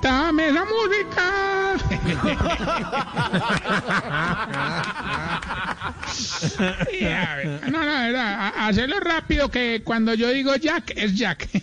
quítame esa música. Y a ver, no, no, verdad, hacerlo rápido que cuando yo digo Jack, es Jack.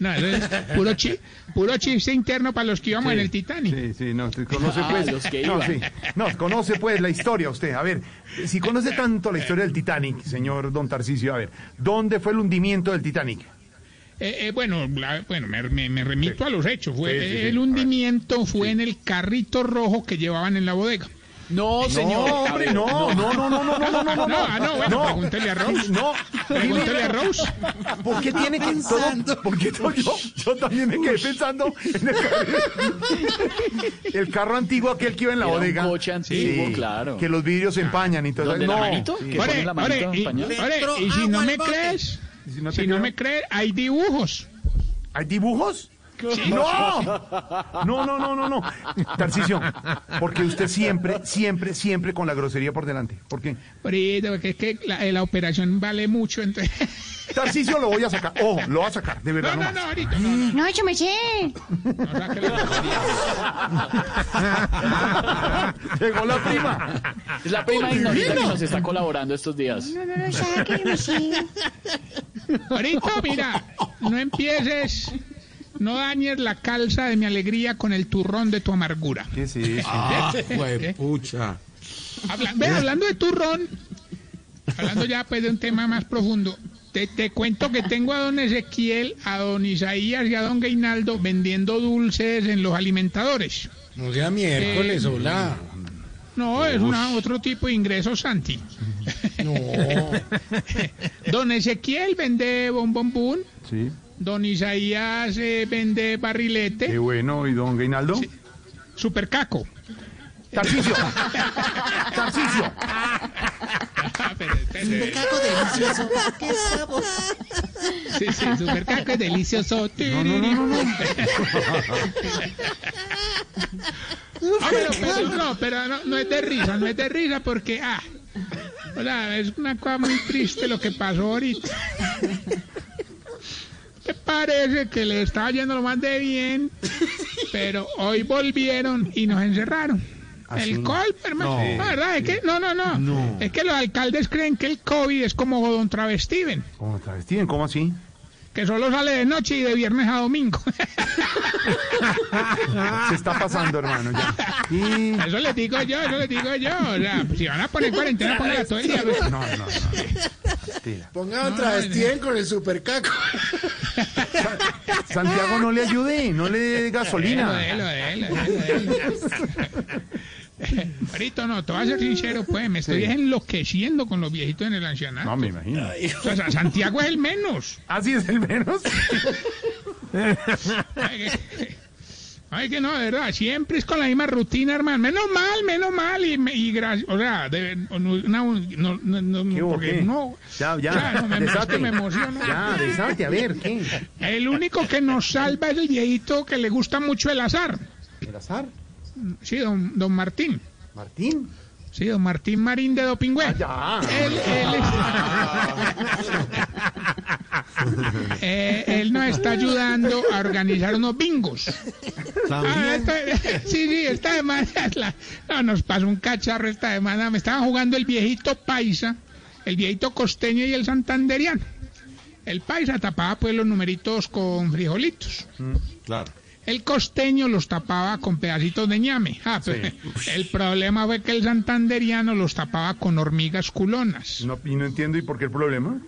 No, eso es puro, chi, puro chiste interno para los que íbamos en el Titanic. Sí, sí, no, conoce Ah, pues. los que no, iban. sí, no, conoce pues la historia usted. A ver, si conoce tanto la historia del Titanic, señor Don Tarcisio, a ver, ¿dónde fue el hundimiento del Titanic? Eh, eh, bueno, la- bueno me, me- me remito a los hechos. Fue, Sí, sí, sí. El hundimiento fue en el carrito rojo que llevaban en la bodega. No, señor. No, hombre, no, no, no, no, no, no, no, no, no, No, ah, no, bueno, pregúntele a Rose. No, Pregúntele a Rose. ¿por qué tiene que todo? ¿Por qué todo? Yo, yo también me quedé pensando en el carro, el carro antiguo aquel que iba en la Era un bodega. coche antiguo, claro. Que los vidrios se empañan y todo. ¿Donde no, la manito? sí. ¿Qué Ore, ponen la manito y, y si no me crees, ¿Y si no te si no creo? me crees, hay dibujos. ¿Hay dibujos? No, no, no, no, no, no. Tarcicio, porque usted siempre, siempre, siempre con la grosería por delante. ¿Por qué? Porque es que la, eh, la operación vale mucho. Entonces... Tarcicio lo voy a sacar. Oh, lo va a sacar, de verdad. No, no, no, ahorita no, no, No, yo me sé. no saque la grosería. Llegó la prima. Es la prima ignorita que nos está colaborando estos días. No, no, no, saque, yo me sé. Ahorita, mira, no empieces, no dañes la calza de mi alegría con el turrón de tu amargura. ¿Qué es eso? Ah, ¿Eh? pucha. Habla- ve, hablando de turrón, hablando ya pues de un tema más profundo, te, te cuento que tengo a don Ezequiel, a don Isaías y a don Gainaldo vendiendo dulces en los alimentadores. No sea miércoles, hola. No, es una, otro tipo de ingresos, Santi. No. Don Ezequiel vende bombombún, Sí, don Isaías eh, vende barrilete, qué bueno. ¿Y don Gainaldo? supercaco. Tarcicio. Tarcicio. Ah, pero espere, Caco delicioso. Qué sabor. Sí, sí, supercaco es delicioso. No, no, no, no, no. Ah, pero, pero no, pero no, no es de risa, no es de risa porque, ah, o sea, es una cosa muy triste lo que pasó ahorita. Me parece que le estaba yendo lo más de bien, pero hoy volvieron y nos encerraron. ¿Ah? El COVID, hermano. No. La verdad es que, no, no, no, No. Es que los alcaldes creen que el COVID es como Don Travestiven, ¿Cómo está vestido? ¿Cómo así? Que solo sale de noche y de viernes a domingo. Se está pasando, hermano, ya. Y... Eso les digo yo, eso les digo yo. O sea, si van a poner cuarentena, póngala todo el día. No, no, no. Tira. Ponga otra vez con el supercaco. Santiago, no le ayude, no le dé gasolina. Déjalo, déjalo, déjalo, déjalo. Ahorita no, te voy a ser sincero, pues, me estoy Sí. enloqueciendo con los viejitos en el ancianato. No, me imagino. O sea, Santiago es el menos. ¿Así es el menos? Ay, que, ay, que no, de verdad, siempre es con la misma rutina, hermano. Menos mal, menos mal. Y, me- y gracias, o sea, de, no, no, no, no, no, ¿Qué hubo, porque qué? no. Ya, ya, Claro, me- es desate. me emociono. Ya, desate, a ver, ¿qué? El único que nos salva es el viejito que le gusta mucho el azar. ¿El azar? Sí, don, don Martín. ¿Martín? Sí, don Martín Marín de Dopingüe. Ah, ya. Él, él, Eh, él nos está ayudando a organizar unos bingos. Ah, esta- sí, sí, esta semana la- no, nos pasó un cacharro esta semana. Me estaban jugando el viejito paisa, el viejito costeño y el santanderiano. El paisa tapaba pues los numeritos con frijolitos. Claro. El costeño los tapaba con pedacitos de ñame. Ah, El problema fue que el santanderiano los tapaba con hormigas culonas. No, y no entiendo, ¿y por qué el problema?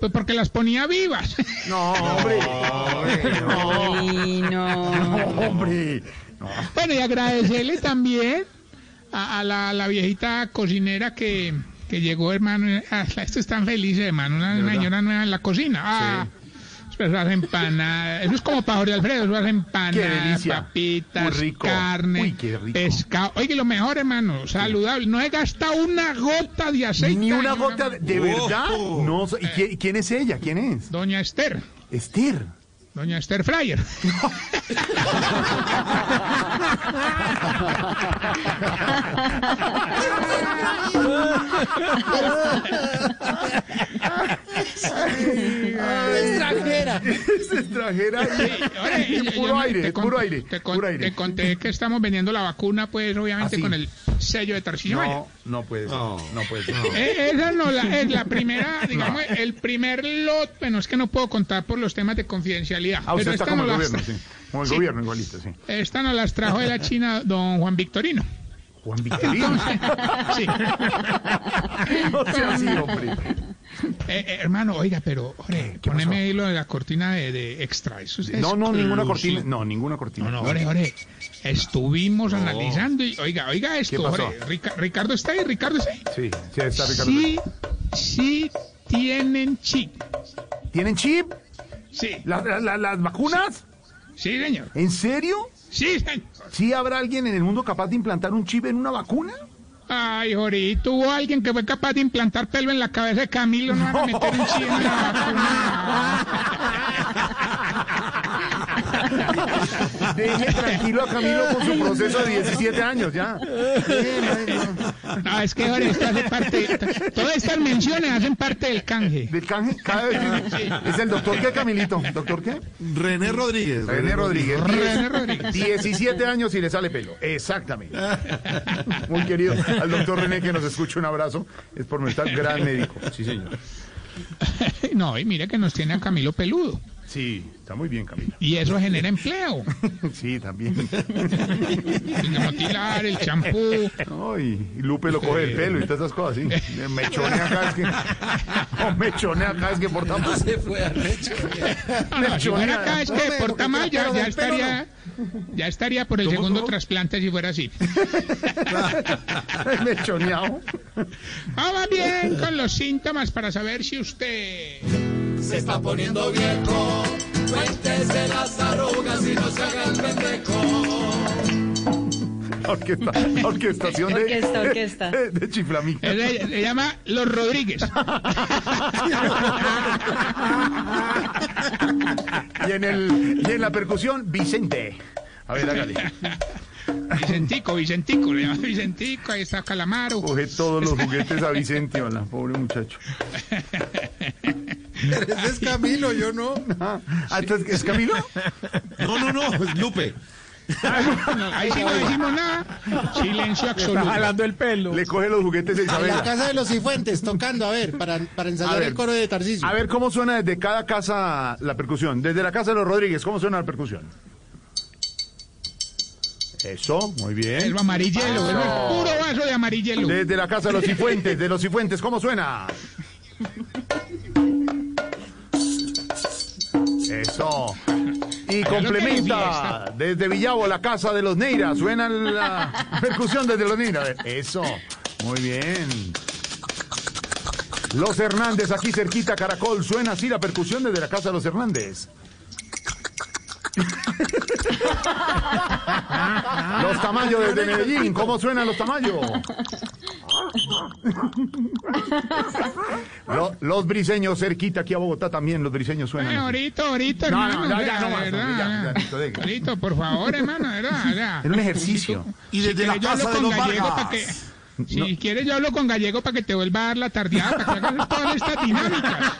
Pues porque las ponía vivas. No, hombre. No, hombre. Bueno, y agradecerle también a, a la, a la viejita cocinera que, que llegó, hermano. Ah, esto están felices, hermano. Una, una señora nueva en la cocina. Ah, eso hace empanadas. Eso es como para Jorge Alfredo. Eso hace empanadas, papitas, Muy rico. carne, Uy, qué rico. pescado. Oye, lo mejor, hermano, saludable. No he gastado una gota de aceite. Ni una gota, de, ¿de verdad? Oh. No, ¿y quién, quién es ella? ¿Quién es? Doña Esther. Esther. Doña Esther Fryer. Extranjera. Es extranjera. Ahora, y yo puro me- aire, te con- puro aire, Te, con- puro te aire. conté que estamos vendiendo la vacuna, pues obviamente ¿Ah, sí? con el sello de Tarcillo. No, no puede ser. No. No puede ser. Eh, esa no la, es la primera, digamos, el primer lot, bueno, es que no puedo contar por los temas de confidencialidad. Ah, usted pero está esta como el no gobierno, las tra- sí. Como el Sí. gobierno igualito, sí. Esta nos las trajo de la China don Juan Victorino. Juan Victorino. Sí. No sea así, hombre. Eh, eh, hermano, oiga, pero, ore, ¿Qué poneme pasó? ahí lo de la cortina de, de extra. Eso es No, no, ninguna cortina. No, ninguna cortina. No, no, ore, ore. Estuvimos analizando y, oiga, oiga esto, ore. Rica- Ricardo está ahí, Ricardo está ahí. Sí, sí, está Ricardo. Sí, sí tienen chip. ¿Tienen chip? Sí, ¿La- la- la- ¿Las vacunas? sí, señor. ¿En serio? Sí, señor. ¿Sí habrá alguien en el mundo capaz de implantar un chip en una vacuna? Ay, Jorito, hubo alguien que fue capaz de implantar pelo en la cabeza de Camilo, no a meter un chip en la. Deje tranquilo a Camilo con su proceso de 17 años, ya. No. Es que ahora esto hace parte, todas estas menciones hacen parte del canje. Del canje, cada vez es el doctor qué, Camilito. ¿Doctor qué? René Rodríguez. René Rodríguez. René Rodríguez. 17 años y le sale pelo. Exactamente. Muy querido. Al doctor René que nos escucha, un abrazo. Es por nuestro gran médico. Sí, señor. No, y mire que nos tiene a Camilo peludo. Sí, está muy bien, Camilo. Y eso genera empleo. Sí, también. El motilar, el champú. Ay, y Lupe lo coge el pelo y todas esas cosas, sí. Me chonea acá, es que. No, me chonea acá, es que por tan Se fue a. No, no, si fuera acá es que mal ya, estaría, ya estaría por el ¿Cómo, segundo cómo? trasplante si fuera así. me choneado. Vamos bien con los síntomas para saber si usted... Se está poniendo viejo. Cuéntese las arrugas y no se haga el pendejo. Orquesta, orquestación de. Orquesta, orquesta. De, de chiflamica. él Se, se llama Los Rodríguez. Y en, el, y en la percusión, Vicente. A ver, hágale. Vicentico, Vicentico, le llama Vicentico, ahí está Calamaro. Coge todos los juguetes a Vicente, hola, pobre muchacho. Ese es Camilo, yo no. Ah, ¿es Camilo? No, no, no, es Lupe. Ahí sí no decimos nada. Silencio absoluto. el pelo. Le coge los juguetes a En la Isabela. casa de los cifuentes, tocando, a ver, para, para ensayar ver. el coro de Tarcisio. A ver cómo suena desde cada casa la percusión. Desde la casa de los Rodríguez, ¿cómo suena la percusión? Eso, muy bien. El amarillelo, es puro vaso de amarillelo. Desde la casa de los Cifuentes, de los Cifuentes, ¿cómo suena? Eso. Y complementa desde Villavo, la casa de los Neira. Suena la percusión desde los Neira. A ver, Eso. Muy bien. Los Hernández, aquí cerquita, Caracol. Suena así la percusión desde la casa de los Hernández. Los Tamayo desde Medellín. ¿Cómo suenan los Tamayo? Lo- los briseños cerquita aquí a Bogotá también. Los briseños suenan. así. ahorita, ahorita, No, hermano. no, ya, ya, no más, hombre, ya, ya, listo, deje. Ahorita, por favor, hermano, de verdad, ya. Era un ejercicio. Y desde la quieres, yo hablo casa de con los gallego Vargas. que- Si quieres, yo hablo con gallego para que te vuelva a dar la tardeada, para que hagas todas estas dinámicas.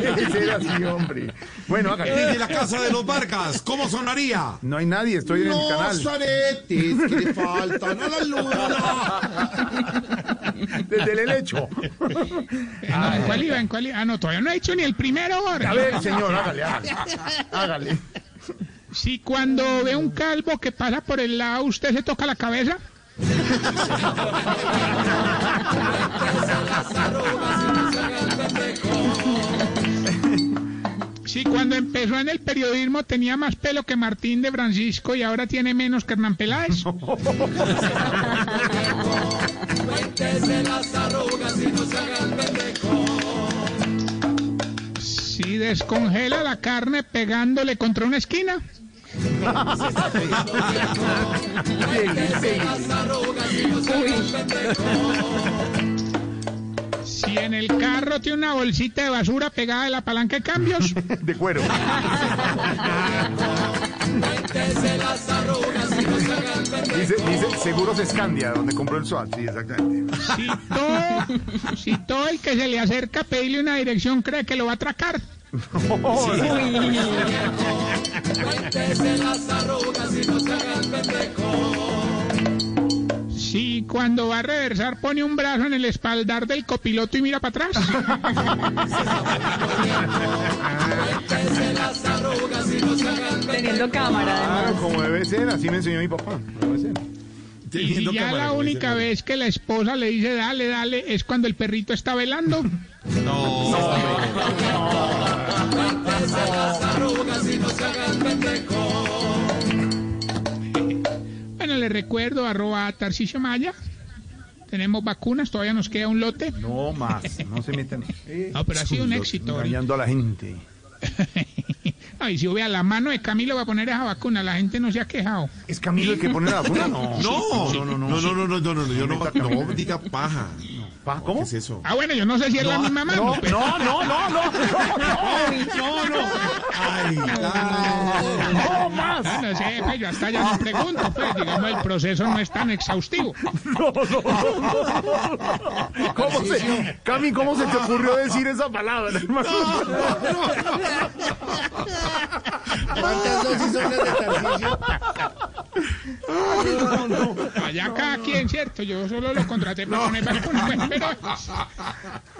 Ese era así, hombre. Bueno, hágale. Desde la casa de los Vargas, ¿cómo sonaría? No hay nadie, estoy en el Los canal. aretes que le faltan a la luna. Desde el helecho. Ah, ¿En cuál iba? ¿En cuál iba? Ah, no, todavía no he hecho ni el primero, Jorge. A ver, señor, hágale, hágale. Hágale. Si cuando ve un calvo que pasa por el lado, usted se toca la cabeza. Si cuando empezó en el periodismo tenía más pelo que Martín de Francisco y ahora tiene menos que Hernán Peláez. No. Si descongela la carne pegándole contra una esquina. Si en el carro tiene una bolsita de basura pegada de la palanca de cambios. De cuero. Dice, dice Seguros Escandia, donde compró el SWAT. Sí, exactamente. Si todo, si todo el que se le acerca a pedirle una dirección cree que lo va a atracar. Cuéntese las arrugas y no se haga el pendejo. Si cuando va a reversar pone un brazo en el espaldar del copiloto y mira para atrás. No. Teniendo cámara, además. Claro, como debe ser, así me enseñó mi papá. Debe ser. Y ya la única vez que la esposa le dice dale, dale, es cuando el perrito está velando. Cuéntese las arrugas y no se haga el pendejo. Bueno, le recuerdo, arroba Tarcisio Maya. Tenemos vacunas, todavía nos queda un lote. No más, no se meten. No, pero ha sido un éxito. Engañando a la gente. Ay, si hubiera la mano de Camilo va a poner esa vacuna, la gente no se ha quejado. ¿Es Camilo el que pone la vacuna? No. No, no, no, no. no, no, no, no, no, no, yo no, Meta Camilo. no diga paja. Pa, ¿Cómo? ¿Qué es eso? Ah, bueno, yo no sé si es la misma mano. No, pero- no, no, no, no, No, no. Ay, ay. no más. No sé, pues yo hasta ya no pregunto, pues digamos el proceso no es tan exhaustivo. ¿Cómo se, Cami, ¿cómo se te ocurrió decir esa palabra, hermano? ¿Cuántas dosis son las de Tarcisio? Allá cada quien, ¿cierto? Yo solo lo contraté para poner pues, pero...